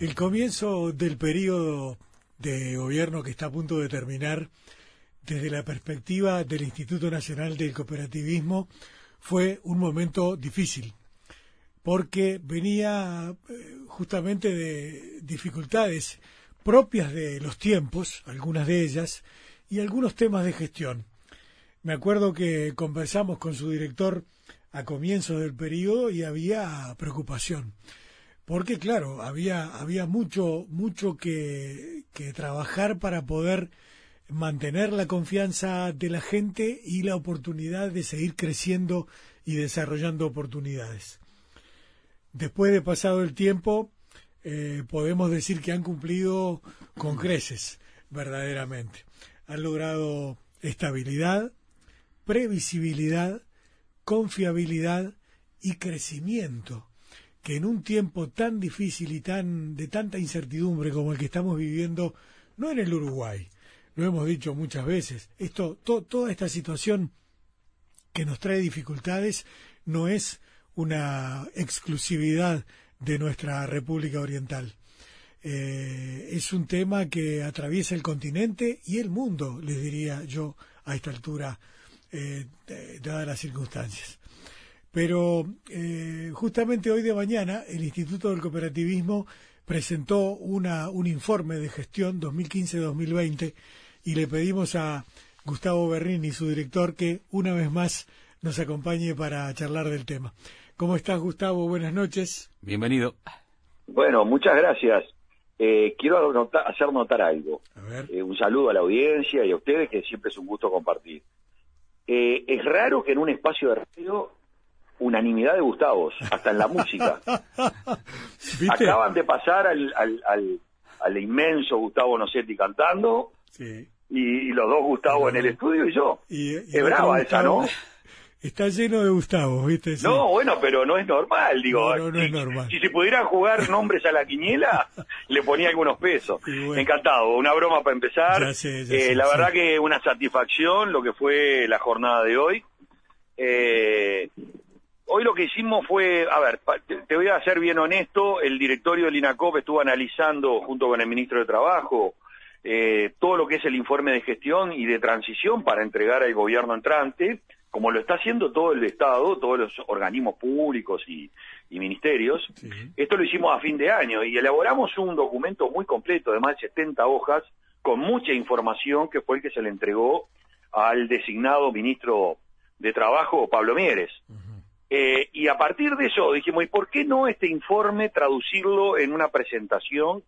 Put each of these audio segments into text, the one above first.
El comienzo del periodo de gobierno que está a punto de terminar, desde la perspectiva del Instituto Nacional del Cooperativismo, fue un momento difícil, porque venía eh, justamente de dificultades propias de los tiempos, algunas de ellas, y algunos temas de gestión. Me acuerdo que conversamos con su director a comienzos del periodo y había preocupación porque claro, había, había mucho, mucho que, trabajar para poder mantener la confianza de la gente y la oportunidad de seguir creciendo y desarrollando oportunidades. Después de pasado el tiempo, eh, podemos decir que han cumplido con creces, verdaderamente. Han logrado estabilidad, previsibilidad, confiabilidad y crecimiento que en un tiempo tan difícil y tan de tanta incertidumbre como el que estamos viviendo, no en el Uruguay, lo hemos dicho muchas veces, esto, toda esta situación que nos trae dificultades no es una exclusividad de nuestra República Oriental. Eh, es un tema que atraviesa el continente y el mundo, les diría yo a esta altura, eh, dadas las circunstancias. Pero eh, justamente hoy de mañana el Instituto del Cooperativismo presentó una, un informe de gestión 2015-2020 y le pedimos a Gustavo Berrini, su director, que una vez más nos acompañe para charlar del tema. ¿Cómo estás, Gustavo? Buenas noches. Bienvenido. Bueno, muchas gracias. Eh, quiero hacer notar algo. Eh, un saludo a la audiencia y a ustedes, que siempre es un gusto compartir. es raro que en un espacio de radio unanimidad de Gustavos, hasta en la música. Acaban de pasar al, al, al, inmenso Gustavo Nocetti cantando, y, los dos Gustavos en el estudio y yo. es brava esa, ¿no? Está lleno de Gustavos, ¿viste? No, bueno, pero no es normal, digo. No, no, si, es normal. Si se pudieran jugar nombres a la quiniela, le ponía algunos pesos. Encantado, una broma para empezar. Eh, la verdad que una satisfacción lo que fue la jornada de hoy. Eh, Hoy lo que hicimos fue, a ver, te voy a ser bien honesto, el directorio del INACOP estuvo analizando junto con el ministro de Trabajo eh, todo lo que es el informe de gestión y de transición para entregar al gobierno entrante, como lo está haciendo todo el Estado, todos los organismos públicos y, ministerios. Esto lo hicimos a fin de año y elaboramos un documento muy completo de más de 70 hojas con mucha información que fue el que se le entregó al designado ministro de Trabajo, Pablo Mieres. Eh, y a partir de eso dijimos, ¿y por qué no este informe traducirlo en una presentación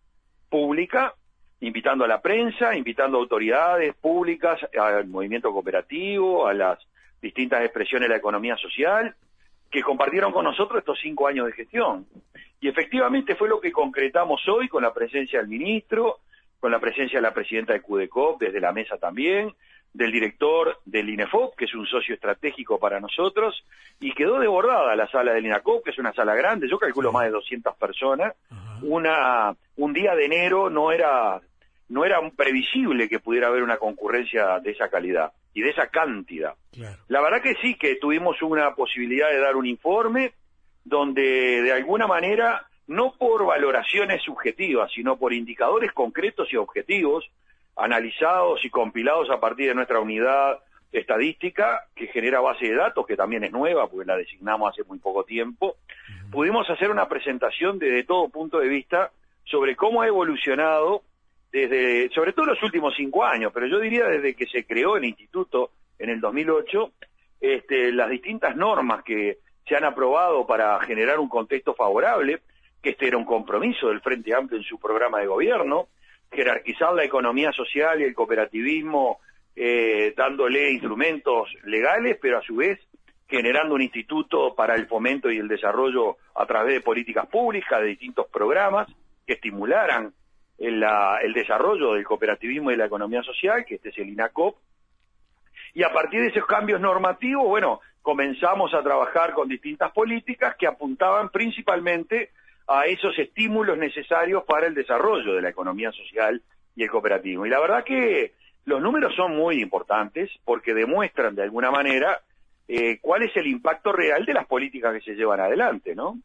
pública, invitando a la prensa, invitando autoridades públicas, al movimiento cooperativo, a las distintas expresiones de la economía social, que compartieron con nosotros estos cinco años de gestión? Y efectivamente fue lo que concretamos hoy con la presencia del ministro, con la presencia de la presidenta de CUDECOP desde la mesa también, del director del INEFOP, que es un socio estratégico para nosotros, y quedó desbordada la sala del INACOP, que es una sala grande, yo calculo más de 200 personas. Una, un día de enero no era, no era previsible que pudiera haber una concurrencia de esa calidad y de esa cantidad. La verdad que sí, que tuvimos una posibilidad de dar un informe donde de alguna manera, no por valoraciones subjetivas, sino por indicadores concretos y objetivos, analizados y compilados a partir de nuestra unidad estadística que genera base de datos, que también es nueva porque la designamos hace muy poco tiempo, pudimos hacer una presentación desde todo punto de vista sobre cómo ha evolucionado desde, sobre todo los últimos cinco años, pero yo diría desde que se creó el instituto en el 2008, este, las distintas normas que se han aprobado para generar un contexto favorable, que este era un compromiso del Frente Amplio en su programa de gobierno, jerarquizar la economía social y el cooperativismo eh, dándole instrumentos legales, pero a su vez generando un instituto para el fomento y el desarrollo a través de políticas públicas, de distintos programas que estimularan el, desarrollo del cooperativismo y la economía social, que este es el INACOP. Y a partir de esos cambios normativos, bueno, comenzamos a trabajar con distintas políticas que apuntaban principalmente a esos estímulos necesarios para el desarrollo de la economía social y el cooperativismo. Y la verdad que los números son muy importantes porque demuestran de alguna manera eh, cuál es el impacto real de las políticas que se llevan adelante, ¿no?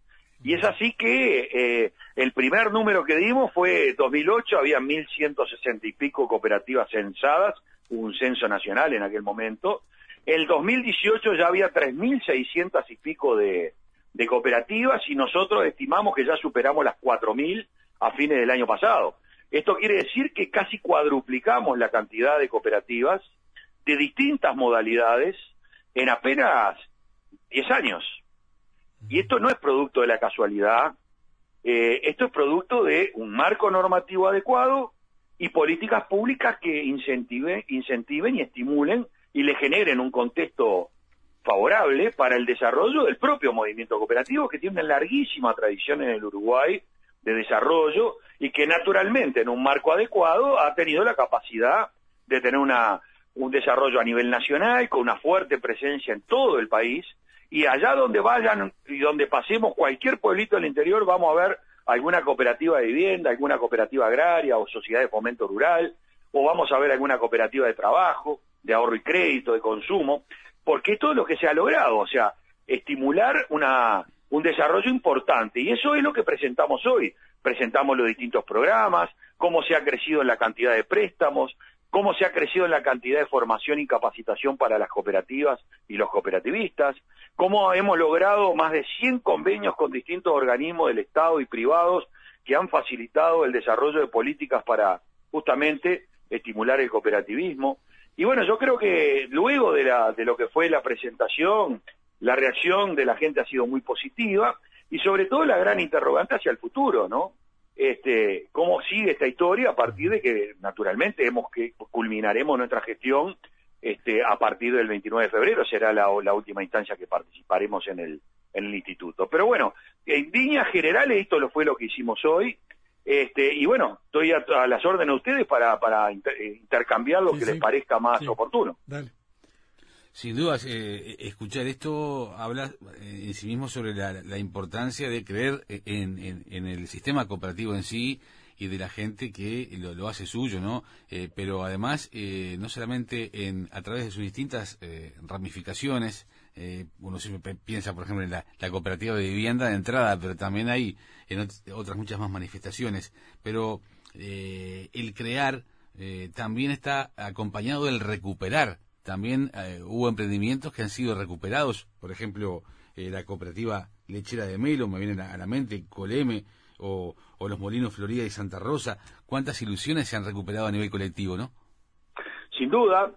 Y es así que eh, el primer número que dimos fue 2008, había 1.160 y pico cooperativas censadas, un censo nacional en aquel momento. El 2018 ya había 3.600 y pico de, de cooperativas y nosotros estimamos que ya superamos las 4.000 a fines del año pasado. Esto quiere decir que casi cuadruplicamos la cantidad de cooperativas de distintas modalidades en apenas 10 años. Y esto no es producto de la casualidad, eh, esto es producto de un marco normativo adecuado y políticas públicas que incentiven, incentiven y estimulen y le generen un contexto favorable para el desarrollo del propio movimiento cooperativo que tiene una larguísima tradición en el Uruguay de desarrollo y que naturalmente en un marco adecuado ha tenido la capacidad de tener una, un desarrollo a nivel nacional con una fuerte presencia en todo el país y allá donde vayan y donde pasemos cualquier pueblito del interior vamos a ver alguna cooperativa de vivienda, alguna cooperativa agraria o sociedad de fomento rural, o vamos a ver alguna cooperativa de trabajo, de ahorro y crédito, de consumo, porque todo lo que se ha logrado, o sea, estimular una, un desarrollo importante. Y eso es lo que presentamos hoy. Presentamos los distintos programas, cómo se ha crecido en la cantidad de préstamos, cómo se ha crecido en la cantidad de formación y capacitación para las cooperativas y los cooperativistas, cómo hemos logrado más de 100 convenios con distintos organismos del Estado y privados que han facilitado el desarrollo de políticas para justamente estimular el cooperativismo. Y bueno, yo creo que luego de, la, de lo que fue la presentación, la reacción de la gente ha sido muy positiva y sobre todo la gran interrogante hacia el futuro, ¿no? este, cómo sigue esta historia a partir de que naturalmente hemos que culminaremos nuestra gestión este, a partir del 29 de febrero será la, última instancia que participaremos en el, en el instituto. Pero bueno, en líneas generales esto lo fue lo que hicimos hoy. Este, y bueno, estoy a, las órdenes de ustedes para, para intercambiar lo que les parezca más oportuno. Dale. Sin dudas, eh, escuchar esto habla eh, en sí mismo sobre la, importancia de creer en, el sistema cooperativo en sí y de la gente que lo, hace suyo, ¿no? Eh, pero además, no solamente en, a través de sus distintas ramificaciones, uno siempre piensa, por ejemplo, en la, cooperativa de vivienda de entrada, pero también hay en otras muchas más manifestaciones. Pero el crear también está acompañado del recuperar también eh, hubo emprendimientos que han sido recuperados, por ejemplo, eh, la cooperativa lechera de Melo, me viene a la mente, Coleme, o, los Molinos Florida y Santa Rosa. ¿Cuántas ilusiones se han recuperado a nivel colectivo, no? Sin duda,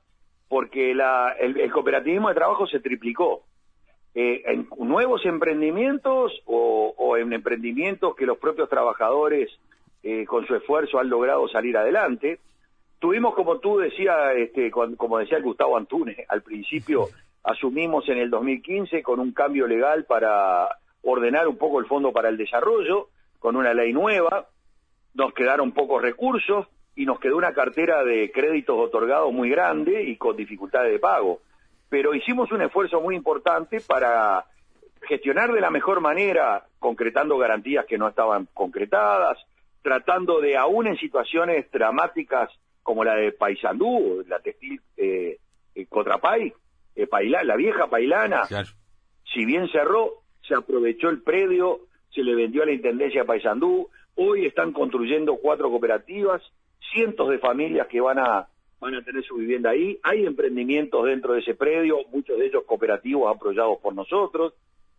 porque el, cooperativismo de trabajo se triplicó. Eh, en nuevos emprendimientos o, en emprendimientos que los propios trabajadores con su esfuerzo han logrado salir adelante. Tuvimos, como tú decías, este, como decía el Gustavo Antunes, al principio asumimos en el 2015 con un cambio legal para ordenar un poco el Fondo para el Desarrollo, con una ley nueva, nos quedaron pocos recursos y nos quedó una cartera de créditos otorgados muy grande y con dificultades de pago. Pero hicimos un esfuerzo muy importante para gestionar de la mejor manera, concretando garantías que no estaban concretadas, tratando de, aún en situaciones dramáticas como la de Paysandú, la textil eh, eh Cotrapay, eh, la vieja Pailana, si bien cerró, se aprovechó el predio, se le vendió a la Intendencia de Paysandú, hoy están construyendo cuatro cooperativas, cientos de familias que van a van a tener su vivienda ahí, hay emprendimientos dentro de ese predio, muchos de ellos cooperativos apoyados por nosotros,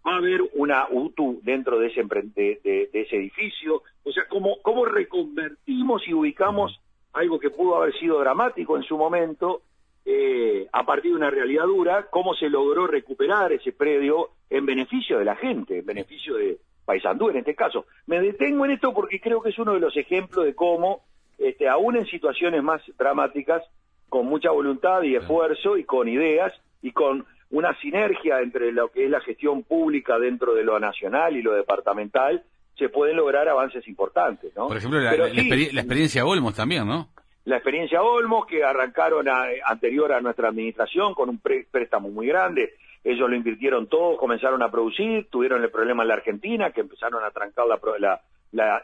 va a haber una UTU dentro de ese, de, ese edificio, o sea, cómo, cómo reconvertimos y ubicamos algo que pudo haber sido dramático en su momento, eh, a partir de una realidad dura, cómo se logró recuperar ese predio en beneficio de la gente, en beneficio de Paysandú en este caso. Me detengo en esto porque creo que es uno de los ejemplos de cómo, este, aún en situaciones más dramáticas, con mucha voluntad y esfuerzo y con ideas y con una sinergia entre lo que es la gestión pública dentro de lo nacional y lo departamental, se pueden lograr avances importantes, ¿no? Por ejemplo, la, experiencia Olmos también, ¿no? La experiencia Olmos, que arrancaron anterior a nuestra administración con un préstamo muy grande, ellos lo invirtieron todo, comenzaron a producir, tuvieron el problema en la Argentina, que empezaron a trancar la, la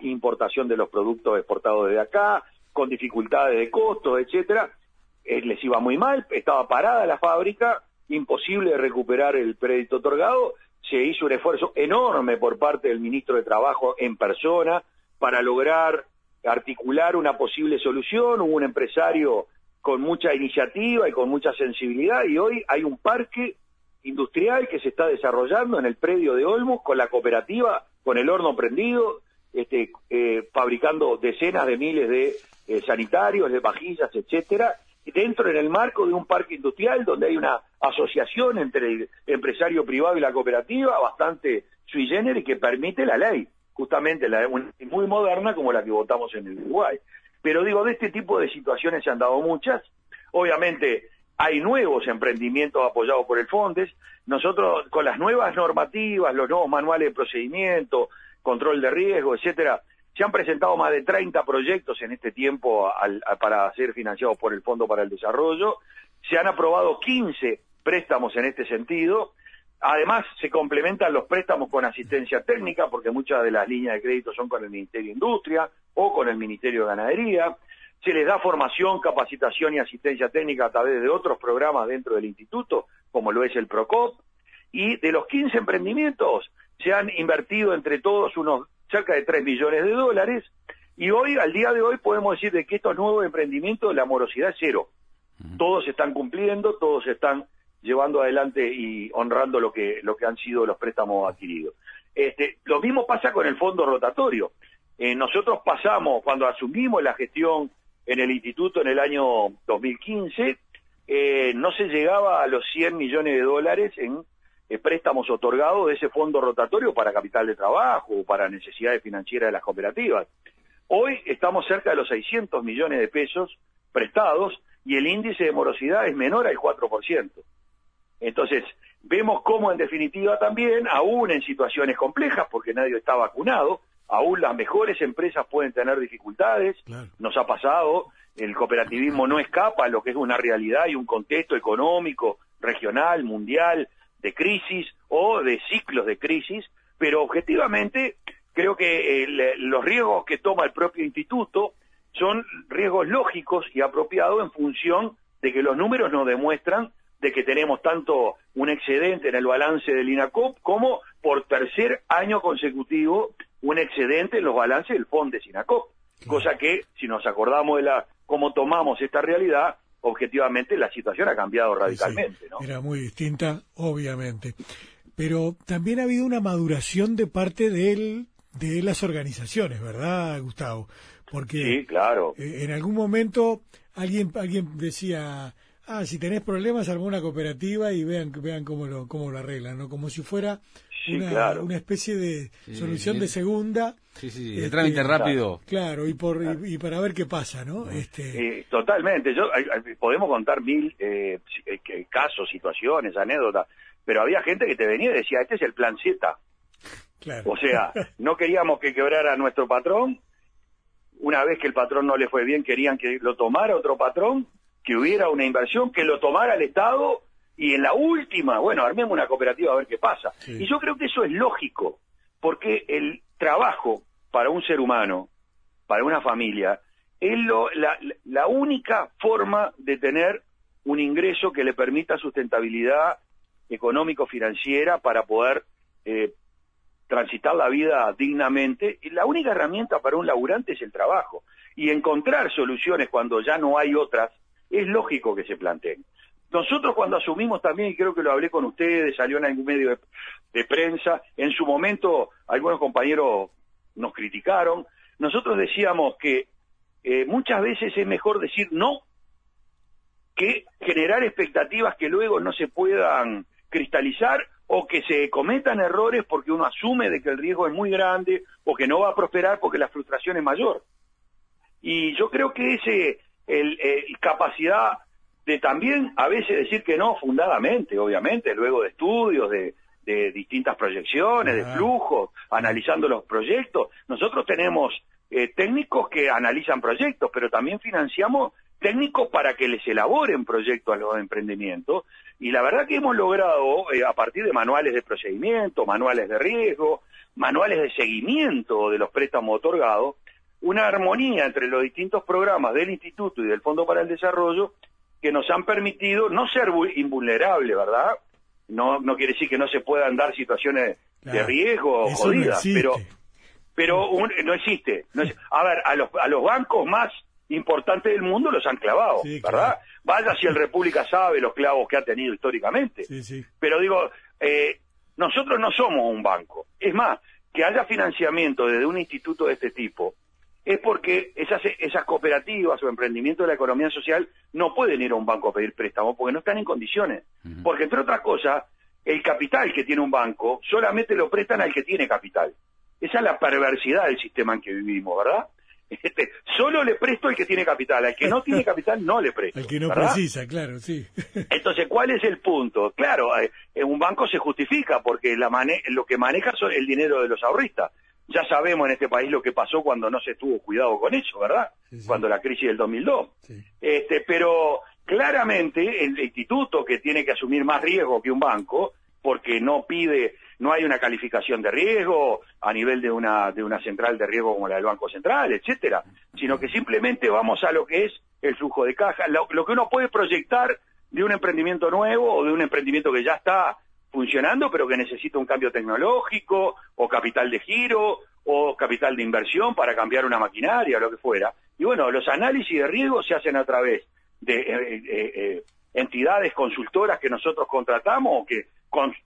importación de los productos exportados desde acá, con dificultades de costos, etcétera, eh, les iba muy mal, estaba parada la fábrica, imposible recuperar el crédito otorgado, se hizo un esfuerzo enorme por parte del ministro de Trabajo en persona para lograr articular una posible solución, hubo un empresario con mucha iniciativa y con mucha sensibilidad y hoy hay un parque industrial que se está desarrollando en el predio de Olmos con la cooperativa, con el horno prendido, este, eh, fabricando decenas de miles de eh, sanitarios, de vajillas, etcétera, dentro en el marco de un parque industrial donde hay una asociación entre el empresario privado y la cooperativa bastante sui generis que permite la ley, justamente la muy moderna como la que votamos en el Uruguay. Pero digo, de este tipo de situaciones se han dado muchas. Obviamente hay nuevos emprendimientos apoyados por el FONDES. Nosotros, con las nuevas normativas, los nuevos manuales de procedimiento, control de riesgo, etcétera, se han presentado más de 30 proyectos en este tiempo para ser financiados por el Fondo para el Desarrollo. Se han aprobado 15 préstamos en este sentido. Además, se complementan los préstamos con asistencia técnica, porque muchas de las líneas de crédito son con el Ministerio de Industria o con el Ministerio de Ganadería. Se les da formación, capacitación y asistencia técnica a través de otros programas dentro del instituto, como lo es el PROCOP. Y de los 15 emprendimientos, se han invertido entre todos unos cerca de 3 millones de dólares. Y hoy, al día de hoy, podemos decir de que estos nuevos emprendimientos, la morosidad es cero. Todos están cumpliendo, todos están llevando adelante y honrando lo que, lo que han sido los préstamos adquiridos. Este, lo mismo pasa con el fondo rotatorio. Eh, nosotros pasamos, cuando asumimos la gestión en el instituto en el año 2015, eh, no se llegaba a los 100 millones de dólares en préstamos otorgados de ese fondo rotatorio para capital de trabajo o para necesidades financieras de las cooperativas. Hoy estamos cerca de los 600 millones de pesos prestados y el índice de morosidad es menor al 4%. Entonces, vemos cómo en definitiva también, aún en situaciones complejas, porque nadie está vacunado, aún las mejores empresas pueden tener dificultades, nos ha pasado, el cooperativismo no escapa a lo que es una realidad y un contexto económico, regional, mundial, de crisis o de ciclos de crisis, pero objetivamente creo que los riesgos que toma el propio instituto son riesgos lógicos y apropiados en función de que los números nos demuestran de que tenemos tanto un excedente en el balance del INACOP como por tercer año consecutivo un excedente en los balances del fondo de INACOP. Cosa que, si nos acordamos de la cómo tomamos esta realidad, objetivamente la situación ha cambiado radicalmente. ¿no? Era muy distinta, obviamente. Pero también ha habido una maduración de parte de, de las organizaciones, ¿verdad, Gustavo? Porque sí, claro. Eh, en algún momento alguien, alguien decía, ah, si tenés problemas, armó una cooperativa y vean, vean cómo lo, cómo lo arreglan, ¿no? Como si fuera una, una especie de solución de segunda. Sí, sí, de trámite este, rápido. Claro, y, por, y, para ver qué pasa, ¿no? Este... totalmente. Yo, podemos contar mil eh, eh casos, situaciones, anécdotas, pero había gente que te venía y decía, este es el plan Z. Claro. O sea, no queríamos que quebrara nuestro patrón. Una vez que el patrón no le fue bien, querían que lo tomara otro patrón, que hubiera una inversión, que lo tomara el Estado y en la última, bueno, armemos una cooperativa a ver qué pasa. Y yo creo que eso es lógico, porque el trabajo para un ser humano, para una familia, es lo, la, la única forma de tener un ingreso que le permita sustentabilidad económico-financiera para poder eh, transitar la vida dignamente. Y la única herramienta para un laburante es el trabajo. Y encontrar soluciones cuando ya no hay otras, es lógico que se planteen. Nosotros cuando asumimos también, y creo que lo hablé con ustedes, salió en algún medio de, prensa, en su momento algunos compañeros nos criticaron, nosotros decíamos que eh, muchas veces es mejor decir no que generar expectativas que luego no se puedan cristalizar o que se cometan errores porque uno asume de que el riesgo es muy grande o que no va a prosperar porque la frustración es mayor. Y yo creo que ese el, capacidad de también a veces decir que no fundadamente, obviamente, luego de estudios, de, distintas proyecciones, de flujos, analizando los proyectos. Nosotros tenemos eh, técnicos que analizan proyectos, pero también financiamos técnicos para que les elaboren proyectos a los emprendimientos. Y la verdad que hemos logrado, eh, a partir de manuales de procedimiento, manuales de riesgo, manuales de seguimiento de los préstamos otorgados, una armonía entre los distintos programas del Instituto y del Fondo para el Desarrollo que nos han permitido no ser invulnerables, ¿verdad? no, no quiere decir que no se puedan dar situaciones de riesgo o jodidas, pero pero no, existe, A ver, a los, a los bancos más importantes del mundo los han clavado, ¿verdad? Vaya si el República sabe los clavos que ha tenido históricamente. Pero digo, eh, nosotros no somos un banco. Es más, que haya financiamiento desde un instituto de este tipo es porque esas, esas cooperativas o emprendimientos de la economía social no pueden ir a un banco a pedir préstamo porque no están en condiciones. Porque, entre otras cosas, el capital que tiene un banco solamente lo prestan al que tiene capital. Esa es la perversidad del sistema en que vivimos, ¿verdad? Este, solo le presto al que tiene capital, al que no tiene capital no le presto. Al que no precisa, claro, sí. Entonces, ¿cuál es el punto? Claro, eh, en un banco se justifica porque la lo que maneja son el dinero de los ahorristas. Ya sabemos en este país lo que pasó cuando no se tuvo cuidado con eso, ¿verdad? Cuando la crisis del 2002. Este, pero claramente el instituto que tiene que asumir más riesgo que un banco, porque no pide, no hay una calificación de riesgo a nivel de una, de una central de riesgo como la del Banco Central, etcétera, sino que simplemente vamos a lo que es el flujo de caja, lo, lo que uno puede proyectar de un emprendimiento nuevo o de un emprendimiento que ya está funcionando, pero que necesita un cambio tecnológico, o capital de giro, o capital de inversión para cambiar una maquinaria, o lo que fuera. Y bueno, los análisis de riesgo se hacen a través de eh, eh, eh, entidades consultoras que nosotros contratamos o que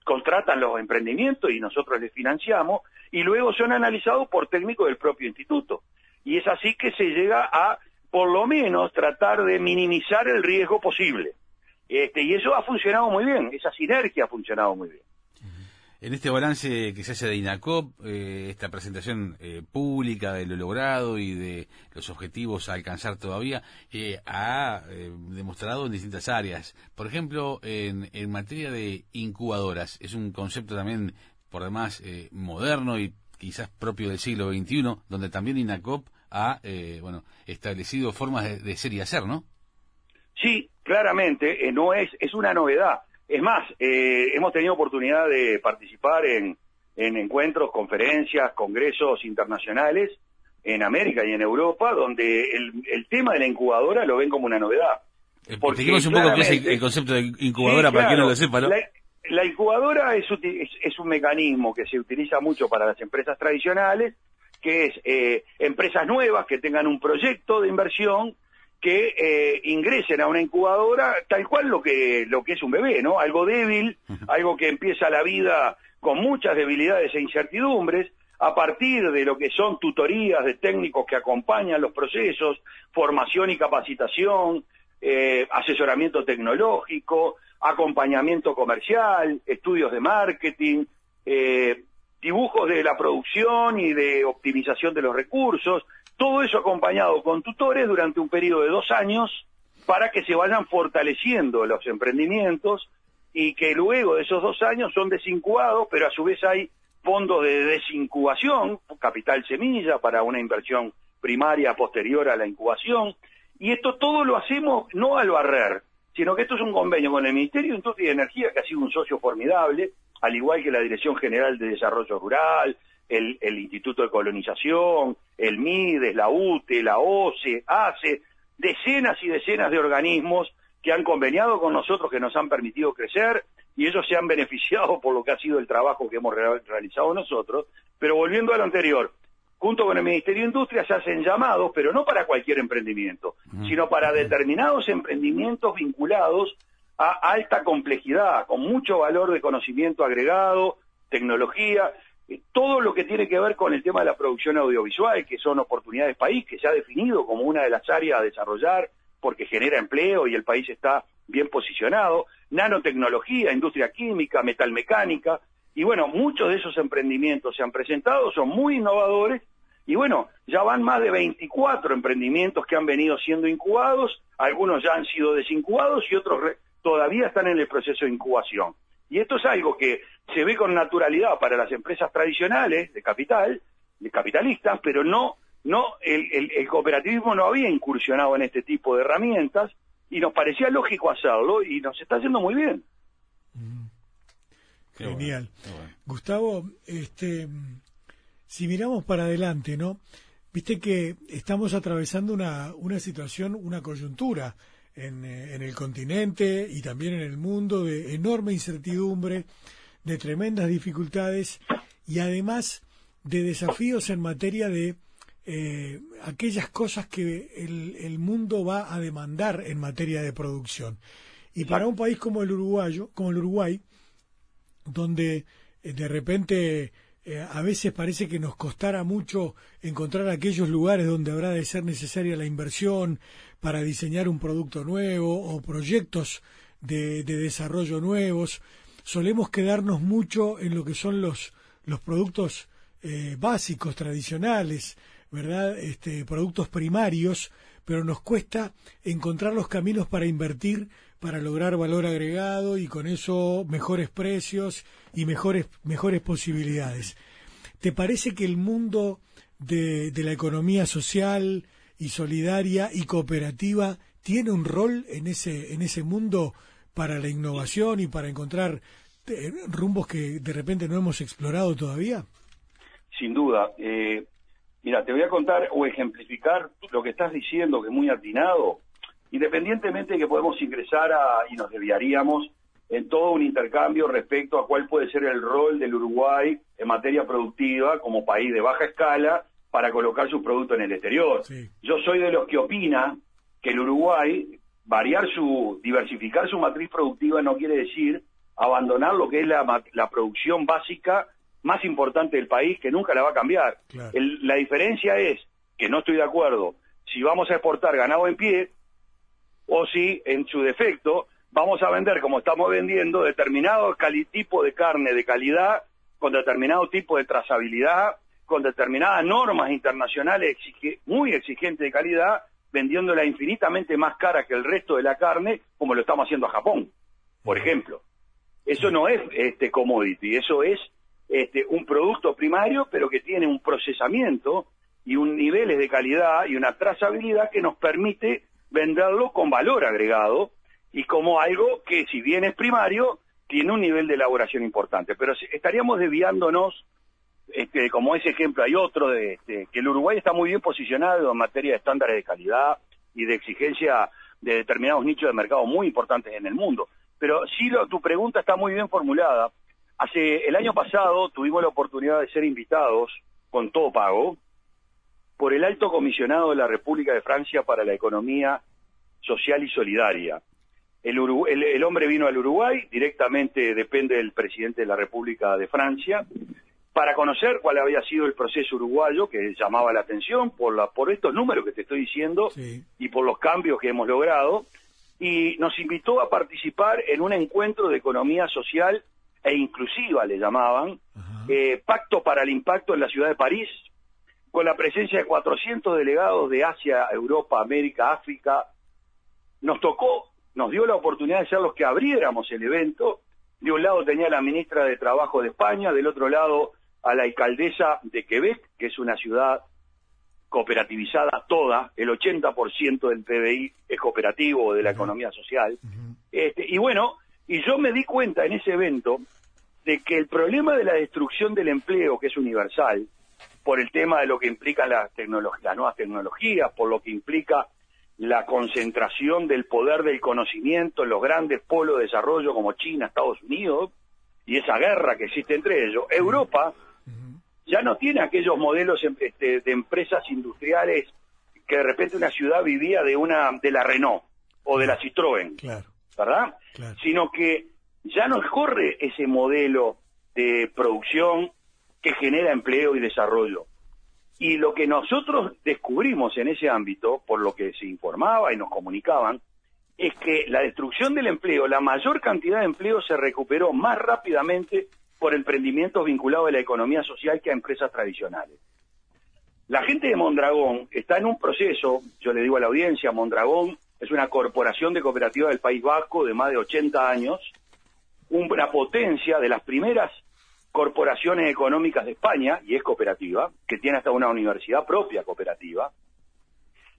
contratan los emprendimientos y nosotros les financiamos, y luego son analizados por técnicos del propio instituto. Y es así que se llega a, por lo menos, tratar de minimizar el riesgo posible. Este, y eso ha funcionado muy bien, esa sinergia ha funcionado muy bien. En este balance que se hace de INACOP, eh, esta presentación eh, pública de lo logrado y de los objetivos a alcanzar todavía, eh, ha demostrado en distintas áreas. Por ejemplo, en, en, materia de incubadoras, es un concepto también, por demás, moderno y quizás propio del siglo XXI, donde también INACOP ha bueno, establecido formas de, de ser y hacer, ¿no? Sí, claramente, no es, es una novedad es más, eh, hemos tenido oportunidad de participar en, encuentros, conferencias, congresos internacionales en América y en Europa, donde el, tema de la incubadora lo ven como una novedad. Eh, Porque un poco qué es el, concepto de incubadora para quien no lo sepa, ¿no? La, incubadora es, es, un mecanismo que se utiliza mucho para las empresas tradicionales, que es eh, empresas nuevas que tengan un proyecto de inversión que eh, ingresen a una incubadora tal cual lo que lo que es un bebé, ¿no? Algo débil, algo que empieza la vida con muchas debilidades e incertidumbres, a partir de lo que son tutorías de técnicos que acompañan los procesos, formación y capacitación, eh, asesoramiento tecnológico, acompañamiento comercial, estudios de marketing, eh, dibujos de la producción y de optimización de los recursos, todo eso acompañado con tutores durante un periodo de dos años para que se vayan fortaleciendo los emprendimientos y que luego de esos dos años son desincubados, pero a su vez hay fondos de desincubación, capital semilla para una inversión primaria posterior a la incubación. Y esto todo lo hacemos no al barrer, sino que esto es un convenio con el Ministerio de Industria y Energía, que ha sido un socio formidable, al igual que la Dirección General de Desarrollo Rural, el, Instituto de Colonización, el MIDES, la UTE, la OCE, ACE, decenas y decenas de organismos que han conveniado con nosotros, que nos han permitido crecer, y ellos se han beneficiado por lo que ha sido el trabajo que hemos realizado nosotros. Pero volviendo a lo anterior, junto con el Ministerio de Industria se hacen llamados, pero no para cualquier emprendimiento, sino para determinados emprendimientos vinculados a alta complejidad, con mucho valor de conocimiento agregado, tecnología, todo lo que tiene que ver con el tema de la producción audiovisual, que son oportunidades país, que se ha definido como una de las áreas a desarrollar porque genera empleo y el país está bien posicionado, nanotecnología, industria química, metalmecánica, y bueno, muchos de esos emprendimientos se han presentado, son muy innovadores, y bueno, ya van más de 24 emprendimientos que han venido siendo incubados, algunos ya han sido desincubados y otros todavía están en el proceso de incubación. Y esto es algo que se ve con naturalidad para las empresas tradicionales de capital, de capitalistas, pero no, no, el, el, cooperativismo no había incursionado en este tipo de herramientas y nos parecía lógico hacerlo y nos está haciendo muy bien. Mm. Genial. Gustavo, este, si miramos para adelante, ¿no? Viste que estamos atravesando una, una situación, una coyuntura en, en el continente y también en el mundo, de enorme incertidumbre, de tremendas dificultades y además de desafíos en materia de eh, aquellas cosas que el, mundo va a demandar en materia de producción. Y para un país como el uruguayo, como el Uruguay, donde eh, de repente eh, a veces parece que nos costara mucho encontrar aquellos lugares donde habrá de ser necesaria la inversión para diseñar un producto nuevo o proyectos de desarrollo nuevos, solemos quedarnos mucho en lo que son los, los productos eh, básicos, tradicionales, ¿verdad? Este, productos primarios, pero nos cuesta encontrar los caminos para invertir, para lograr valor agregado y con eso mejores precios y mejores, mejores posibilidades. ¿Te parece que el mundo de, de la economía social y solidaria y cooperativa tiene un rol en ese, en ese mundo para la innovación y para encontrar eh, rumbos que de repente no hemos explorado todavía? Sin duda. Eh, mira, te voy a contar o ejemplificar lo que estás diciendo, que es muy atinado, independientemente de que podemos ingresar a, y nos desviaríamos en todo un intercambio respecto a cuál puede ser el rol del Uruguay en materia productiva como país de baja escala para colocar sus productos en el exterior. Yo soy de los que opina que el Uruguay variar su, diversificar su matriz productiva no quiere decir abandonar lo que es la, la producción básica más importante del país, que nunca la va a cambiar. la diferencia es que no estoy de acuerdo si vamos a exportar ganado en pie o si, en su defecto, vamos a vender, como estamos vendiendo, determinado tipo de carne de calidad, con determinado tipo de trazabilidad, con determinadas normas internacionales muy exigentes de calidad, vendiéndola infinitamente más cara que el resto de la carne, como lo estamos haciendo a Japón, por ejemplo. Eso no es este commodity, eso es este, un producto primario, pero que tiene un procesamiento y un niveles de calidad y una trazabilidad que nos permite venderlo con valor agregado y como algo que si bien es primario, tiene un nivel de elaboración importante. Pero estaríamos desviándonos, este, como ese ejemplo, hay otro, de este, que el Uruguay está muy bien posicionado en materia de estándares de calidad y de exigencia de determinados nichos de mercado muy importantes en el mundo. Pero sí, tu pregunta está muy bien formulada. Hace el año pasado tuvimos la oportunidad de ser invitados con todo pago por el alto comisionado de la República de Francia para la Economía Social y Solidaria. El, hombre vino al Uruguay, directamente depende del presidente de la República de Francia, para conocer cuál había sido el proceso uruguayo que llamaba la atención por, la, por estos números que te estoy diciendo y por los cambios que hemos logrado y nos invitó a participar en un encuentro de economía social e inclusiva, le llamaban, eh, Pacto para el Impacto en la ciudad de París, con la presencia de 400 delegados de Asia, Europa, América, África. Nos tocó, nos dio la oportunidad de ser los que abriéramos el evento. De un lado tenía la ministra de Trabajo de España, del otro lado a la alcaldesa de Quebec, que es una ciudad cooperativizada toda, el 80% del PBI es cooperativo de la economía social. este, y bueno, y yo me di cuenta en ese evento de que el problema de la destrucción del empleo, que es universal, por el tema de lo que implica las, las nuevas tecnologías, por lo que implica la concentración del poder del conocimiento en los grandes polos de desarrollo como China, Estados Unidos, y esa guerra que existe entre ellos, Europa ya no tiene aquellos modelos em, este, de empresas industriales que de repente una ciudad vivía de una de la Renault o de la Citroën, ¿verdad? Sino que ya no corre ese modelo de producción que genera empleo y desarrollo. Y lo que nosotros descubrimos en ese ámbito, por lo que se informaba y nos comunicaban, es que la destrucción del empleo, la mayor cantidad de empleo se recuperó más rápidamente por emprendimientos vinculados a la economía social que a empresas tradicionales. La gente de Mondragón está en un proceso, yo le digo a la audiencia, Mondragón es una corporación de cooperativas del País Vasco de más de 80 años, una potencia de las primeras corporaciones económicas de España, y es cooperativa, que tiene hasta una universidad propia cooperativa.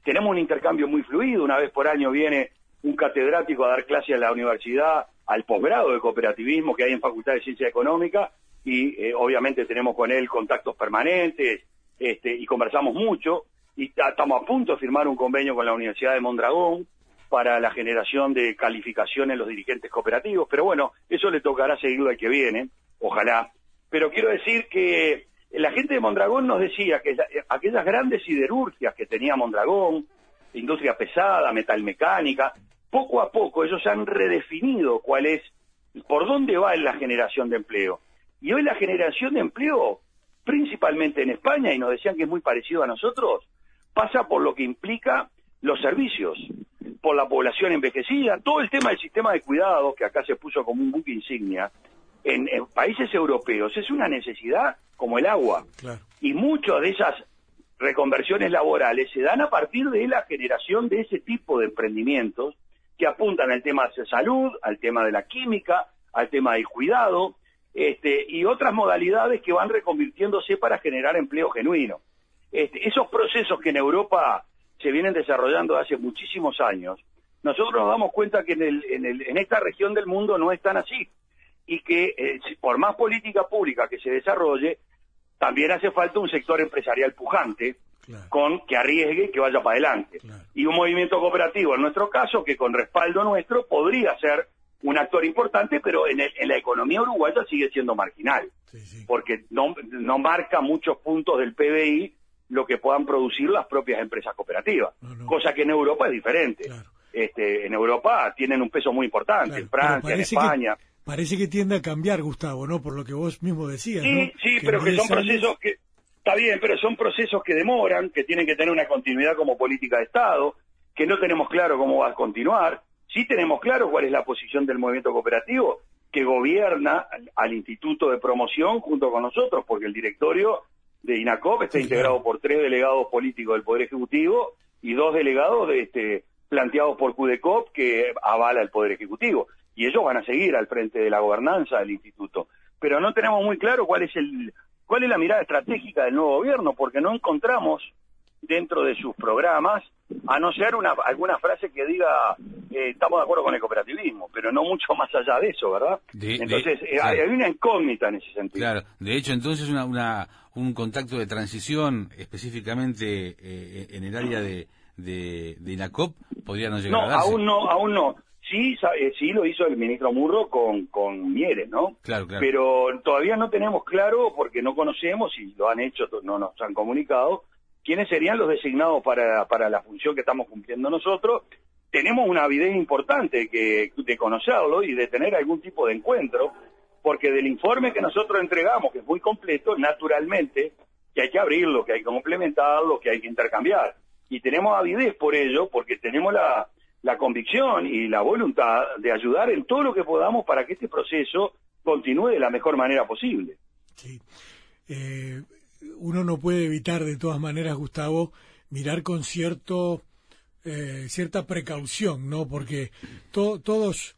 Tenemos un intercambio muy fluido, una vez por año viene un catedrático a dar clase a la universidad al posgrado de cooperativismo que hay en Facultad de Ciencia Económica y eh, obviamente tenemos con él contactos permanentes este, y conversamos mucho y estamos a punto de firmar un convenio con la Universidad de Mondragón para la generación de calificación en los dirigentes cooperativos, pero bueno, eso le tocará seguirlo al que viene, ojalá. Pero quiero decir que la gente de Mondragón nos decía que aquellas grandes siderurgias que tenía Mondragón, industria pesada, metalmecánica, poco a poco ellos han redefinido cuál es, por dónde va la generación de empleo. Y hoy la generación de empleo, principalmente en España, y nos decían que es muy parecido a nosotros, pasa por lo que implica los servicios, por la población envejecida, todo el tema del sistema de cuidado, que acá se puso como un buque insignia, en, países europeos es una necesidad como el agua. Y muchas de esas reconversiones laborales se dan a partir de la generación de ese tipo de emprendimientos que apuntan al tema de salud, al tema de la química, al tema del cuidado, este, y otras modalidades que van reconvirtiéndose para generar empleo genuino. Este, esos procesos que en Europa se vienen desarrollando hace muchísimos años, nosotros nos damos cuenta que en, el, en, esta región del mundo no están así y que eh, por más política pública que se desarrolle, también hace falta un sector empresarial pujante con que arriesgue y que vaya para adelante. Y un movimiento cooperativo, en nuestro caso, que con respaldo nuestro podría ser un actor importante, pero en, la economía uruguaya sigue siendo marginal, porque no, no marca muchos puntos del PBI lo que puedan producir las propias empresas cooperativas, cosa que en Europa es diferente. Este, en Europa tienen un peso muy importante, en Francia, en España. parece que tiende a cambiar, Gustavo, ¿no? Por lo que vos mismo decías. Sí, sí, pero que son procesos que Está bien, pero son procesos que demoran, que tienen que tener una continuidad como política de Estado, que no tenemos claro cómo va a continuar. Sí tenemos claro cuál es la posición del movimiento cooperativo, que gobierna al, Instituto de Promoción junto con nosotros, porque el directorio de INACOP está integrado por tres delegados políticos del Poder Ejecutivo y dos delegados de este, planteados por CUDECOP que avala el Poder Ejecutivo. Y ellos van a seguir al frente de la gobernanza del instituto. Pero no tenemos muy claro cuál es el cuál es la mirada estratégica del nuevo gobierno, porque no encontramos dentro de sus programas, a no ser una, alguna frase que diga eh, estamos de acuerdo con el cooperativismo, pero no mucho más allá de eso, ¿verdad? entonces, eh, hay, una incógnita en ese sentido. Claro, de hecho, entonces una, una un contacto de transición específicamente eh, en el área de, de, de INACOP podría no llegar a darse. aún no, aún no. Sí, eh, sí lo hizo el ministro Murro con, con Mieres, ¿no? Claro, claro. Pero todavía no tenemos claro, porque no conocemos y lo han hecho, no nos han comunicado, quiénes serían los designados para, para la función que estamos cumpliendo nosotros. Tenemos una avidez importante que, de conocerlo y de tener algún tipo de encuentro, porque del informe que nosotros entregamos, que es muy completo, naturalmente, que hay que abrirlo, que hay que complementarlo, que hay que intercambiar. Y tenemos avidez por ello, porque tenemos la, la convicción y la voluntad de ayudar en todo lo que podamos para que este proceso continúe de la mejor manera posible. Sí. Eh, uno no puede evitar, de todas maneras, Gustavo, mirar con cierto eh, cierta precaución, ¿no? Porque todos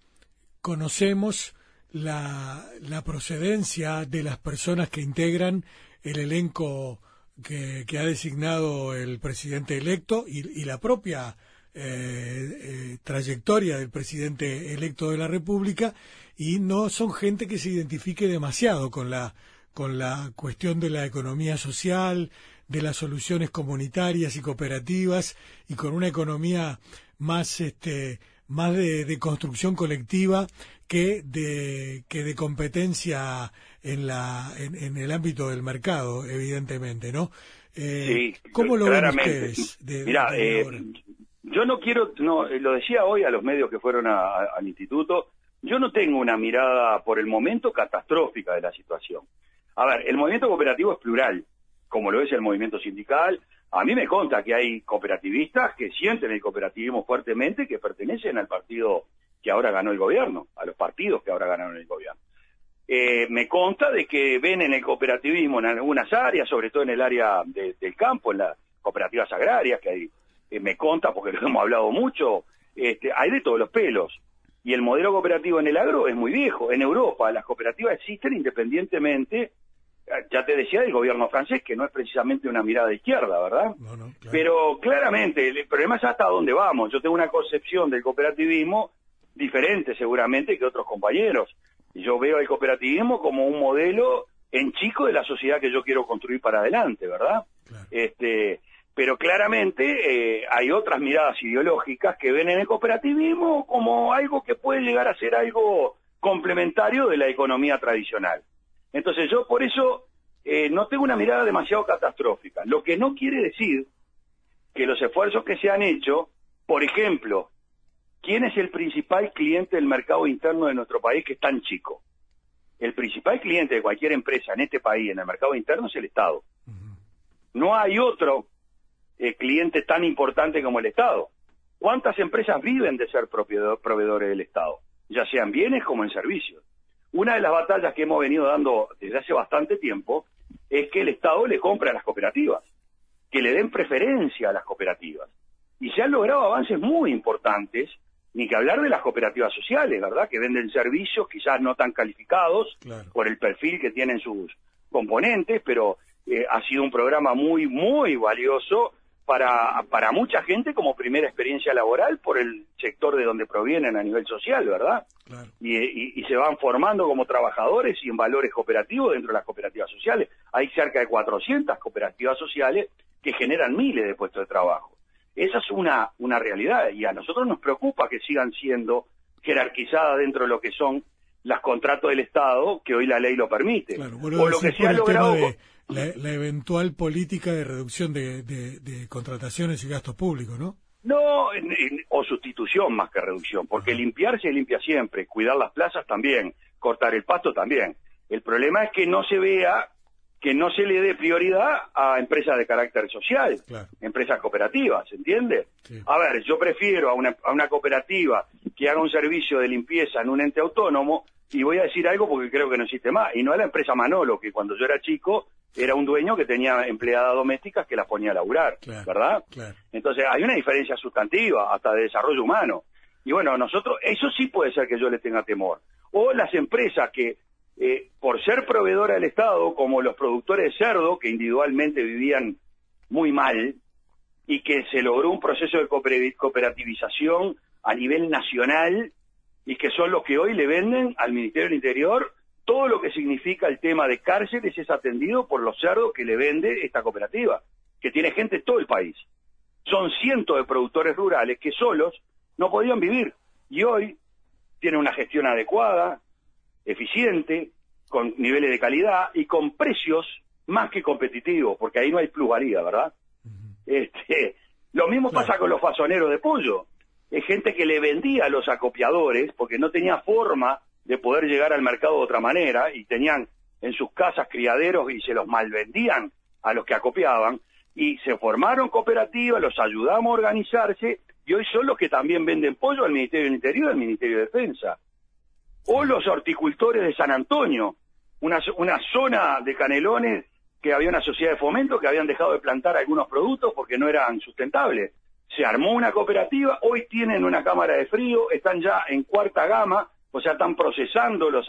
conocemos la, la, procedencia de las personas que integran el elenco que, ha designado el presidente electo y la propia eh, eh, trayectoria del presidente electo de la República y no son gente que se identifique demasiado con la con la cuestión de la economía social, de las soluciones comunitarias y cooperativas y con una economía más este más de, construcción colectiva que de que de competencia en la en, el ámbito del mercado evidentemente no eh, cómo lo ven ustedes Mira, eh, yo no quiero, no, eh, lo decía hoy a los medios que fueron al instituto, yo no tengo una mirada por el momento catastrófica de la situación. A ver, el movimiento cooperativo es plural, como lo es el movimiento sindical. A mí me conta que hay cooperativistas que sienten el cooperativismo fuertemente, que pertenecen al partido que ahora ganó el gobierno, a los partidos que ahora ganaron el gobierno. Eh, me conta de que ven en el cooperativismo en algunas áreas, sobre todo en el área del campo, en las cooperativas agrarias, que hay eh, me conta, porque lo hemos hablado mucho, este, hay de todos los pelos. Y el modelo cooperativo en el agro es muy viejo. En Europa las cooperativas existen independientemente, eh, ya te decía, del gobierno francés, que no es precisamente una mirada de izquierda, ¿verdad? Pero claramente, el problema es hasta dónde vamos. Yo tengo una concepción del cooperativismo diferente seguramente que otros compañeros. Y yo veo el cooperativismo como un modelo en chico de la sociedad que yo quiero construir para adelante, ¿verdad? Este, pero claramente eh, hay otras miradas ideológicas que ven en el cooperativismo como algo que puede llegar a ser algo complementario de la economía tradicional. Entonces yo por eso eh, no tengo una mirada demasiado catastrófica, lo que no quiere decir que los esfuerzos que se han hecho, por ejemplo, ¿quién es el principal cliente del mercado interno de nuestro país que es tan chico? El principal cliente de cualquier empresa en este país, en el mercado interno, es el Estado. No hay otro eh, cliente tan importante como el Estado. ¿Cuántas empresas viven de ser proveedores del Estado? Ya sean bienes como en servicios. Una de las batallas que hemos venido dando desde hace bastante tiempo es que el Estado le compre a las cooperativas, que le den preferencia a las cooperativas. Y se han logrado avances muy importantes, ni que hablar de las cooperativas sociales, ¿verdad? Que venden servicios quizás no tan calificados por el perfil que tienen sus componentes, pero eh, ha sido un programa muy, muy valioso para, para mucha gente como primera experiencia laboral por el sector de donde provienen a nivel social, ¿verdad? Y, se van formando como trabajadores y en valores cooperativos dentro de las cooperativas sociales. Hay cerca de 400 cooperativas sociales que generan miles de puestos de trabajo. Esa es una, una realidad y a nosotros nos preocupa que sigan siendo jerarquizadas dentro de lo que son los contratos del Estado, que hoy la ley lo permite. o lo que se ha logrado la, eventual política de reducción de, contrataciones y gastos públicos, ¿no? No, o sustitución más que reducción, porque limpiar se limpia siempre, cuidar las plazas también, cortar el pasto también. El problema es que no se vea, que no se le dé prioridad a empresas de carácter social, empresas cooperativas, ¿entiende? A ver, yo prefiero a una, a una cooperativa que haga un servicio de limpieza en un ente autónomo, y voy a decir algo porque creo que no existe más, y no a la empresa Manolo, que cuando yo era chico era un dueño que tenía empleadas domésticas que las ponía a laburar, ¿verdad? Entonces hay una diferencia sustantiva, hasta de desarrollo humano. Y bueno, nosotros, eso sí puede ser que yo le tenga temor. O las empresas que, eh, por ser proveedora del Estado, como los productores de cerdo, que individualmente vivían muy mal, y que se logró un proceso de cooperativización a nivel nacional, y que son los que hoy le venden al Ministerio del Interior todo lo que significa el tema de cárceles es atendido por los cerdos que le vende esta cooperativa, que tiene gente en todo el país. Son cientos de productores rurales que solos no podían vivir y hoy tienen una gestión adecuada, eficiente, con niveles de calidad y con precios más que competitivos, porque ahí no hay plusvalía, ¿verdad? Este, lo mismo pasa con los fasoneros de pollo. Es gente que le vendía a los acopiadores porque no tenía forma de poder llegar al mercado de otra manera y tenían en sus casas criaderos y se los malvendían a los que acopiaban y se formaron cooperativas, los ayudamos a organizarse y hoy son los que también venden pollo al Ministerio del Interior y al Ministerio de Defensa. O los horticultores de San Antonio, una, una zona de canelones que había una sociedad de fomento que habían dejado de plantar algunos productos porque no eran sustentables. Se armó una cooperativa, hoy tienen una cámara de frío, están ya en cuarta gama, o sea, están procesando los,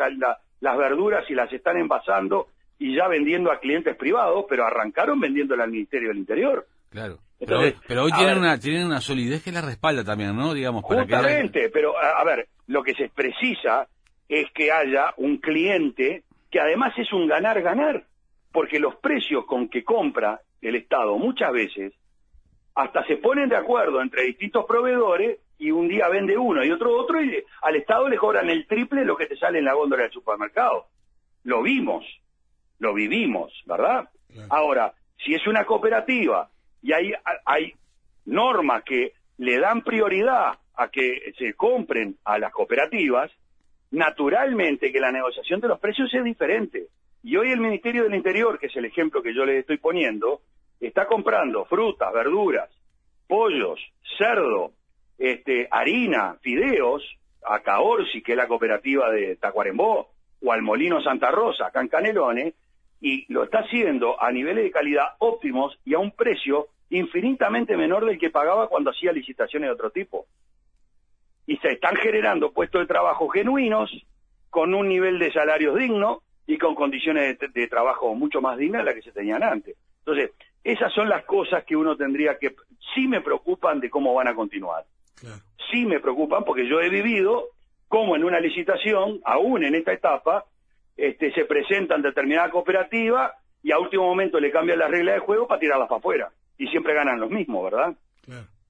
las verduras y las están envasando y ya vendiendo a clientes privados, pero arrancaron vendiéndole al Ministerio del Interior. Claro. pero, hoy tienen una, tienen una solidez que la respalda también, ¿no? Digamos, para justamente, pero a, ver, lo que se precisa es que haya un cliente que además es un ganar-ganar, porque los precios con que compra el Estado muchas veces hasta se ponen de acuerdo entre distintos proveedores y un día vende uno y otro otro y al Estado le cobran el triple lo que te sale en la góndola del supermercado. Lo vimos, lo vivimos, ¿verdad? Ahora, si es una cooperativa y hay, hay normas que le dan prioridad a que se compren a las cooperativas, naturalmente que la negociación de los precios es diferente. Y hoy el Ministerio del Interior, que es el ejemplo que yo les estoy poniendo, está comprando frutas, verduras, pollos, cerdo, este, harina, fideos, a Caorsi, que es la cooperativa de Tacuarembó, o al Molino Santa Rosa, acá en y lo está haciendo a niveles de calidad óptimos y a un precio infinitamente menor del que pagaba cuando hacía licitaciones de otro tipo. Y se están generando puestos de trabajo genuinos, con un nivel de salarios digno y con condiciones de, de trabajo mucho más dignas de las que se tenían antes. Entonces, esas son las cosas que uno tendría que, sí me preocupan de cómo van a continuar. Sí me preocupan porque yo he vivido como en una licitación, aún en esta etapa, este, se presentan determinada cooperativa y a último momento le cambian las reglas de juego para tirarlas para afuera. y siempre ganan los mismos, ¿verdad?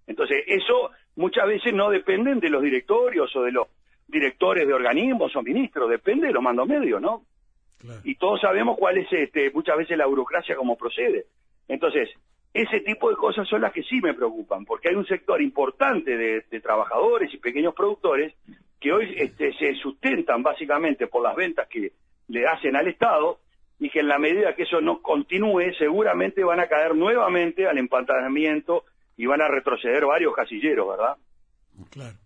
Entonces, eso muchas veces no dependen de los directorios o de los directores de organismos o ministros, depende de los mandos medios, ¿no? Y todos sabemos cuál es este, muchas veces la burocracia como procede. Entonces, ese tipo de cosas son las que sí me preocupan, porque hay un sector importante de, trabajadores y pequeños productores que hoy este, se sustentan básicamente por las ventas que le hacen al Estado y que en la medida que eso no continúe, seguramente van a caer nuevamente al empantallamiento y van a retroceder varios casilleros, ¿verdad? Claro.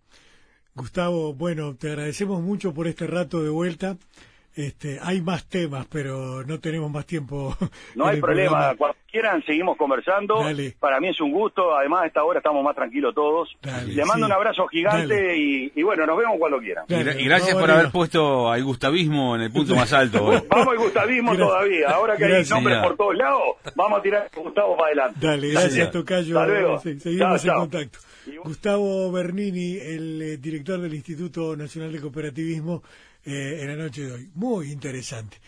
Gustavo, bueno, te agradecemos mucho por este rato de vuelta. Este, hay más temas, pero no tenemos más tiempo. No hay problema, cuando quieran seguimos conversando. Para mí es un gusto, además a esta hora estamos más tranquilos todos. Le mando un abrazo gigante y, bueno, nos vemos cuando quieran. y gracias por haber puesto al gustavismo en el punto más alto. vamos al gustavismo todavía, ahora que hay nombres por todos lados, vamos a tirar a Gustavo para adelante. Dale, gracias, Tocayo. seguimos en contacto. Gustavo Bernini, el eh, director del Instituto Nacional de Cooperativismo, eh, en la noche de hoy. Muy interesante.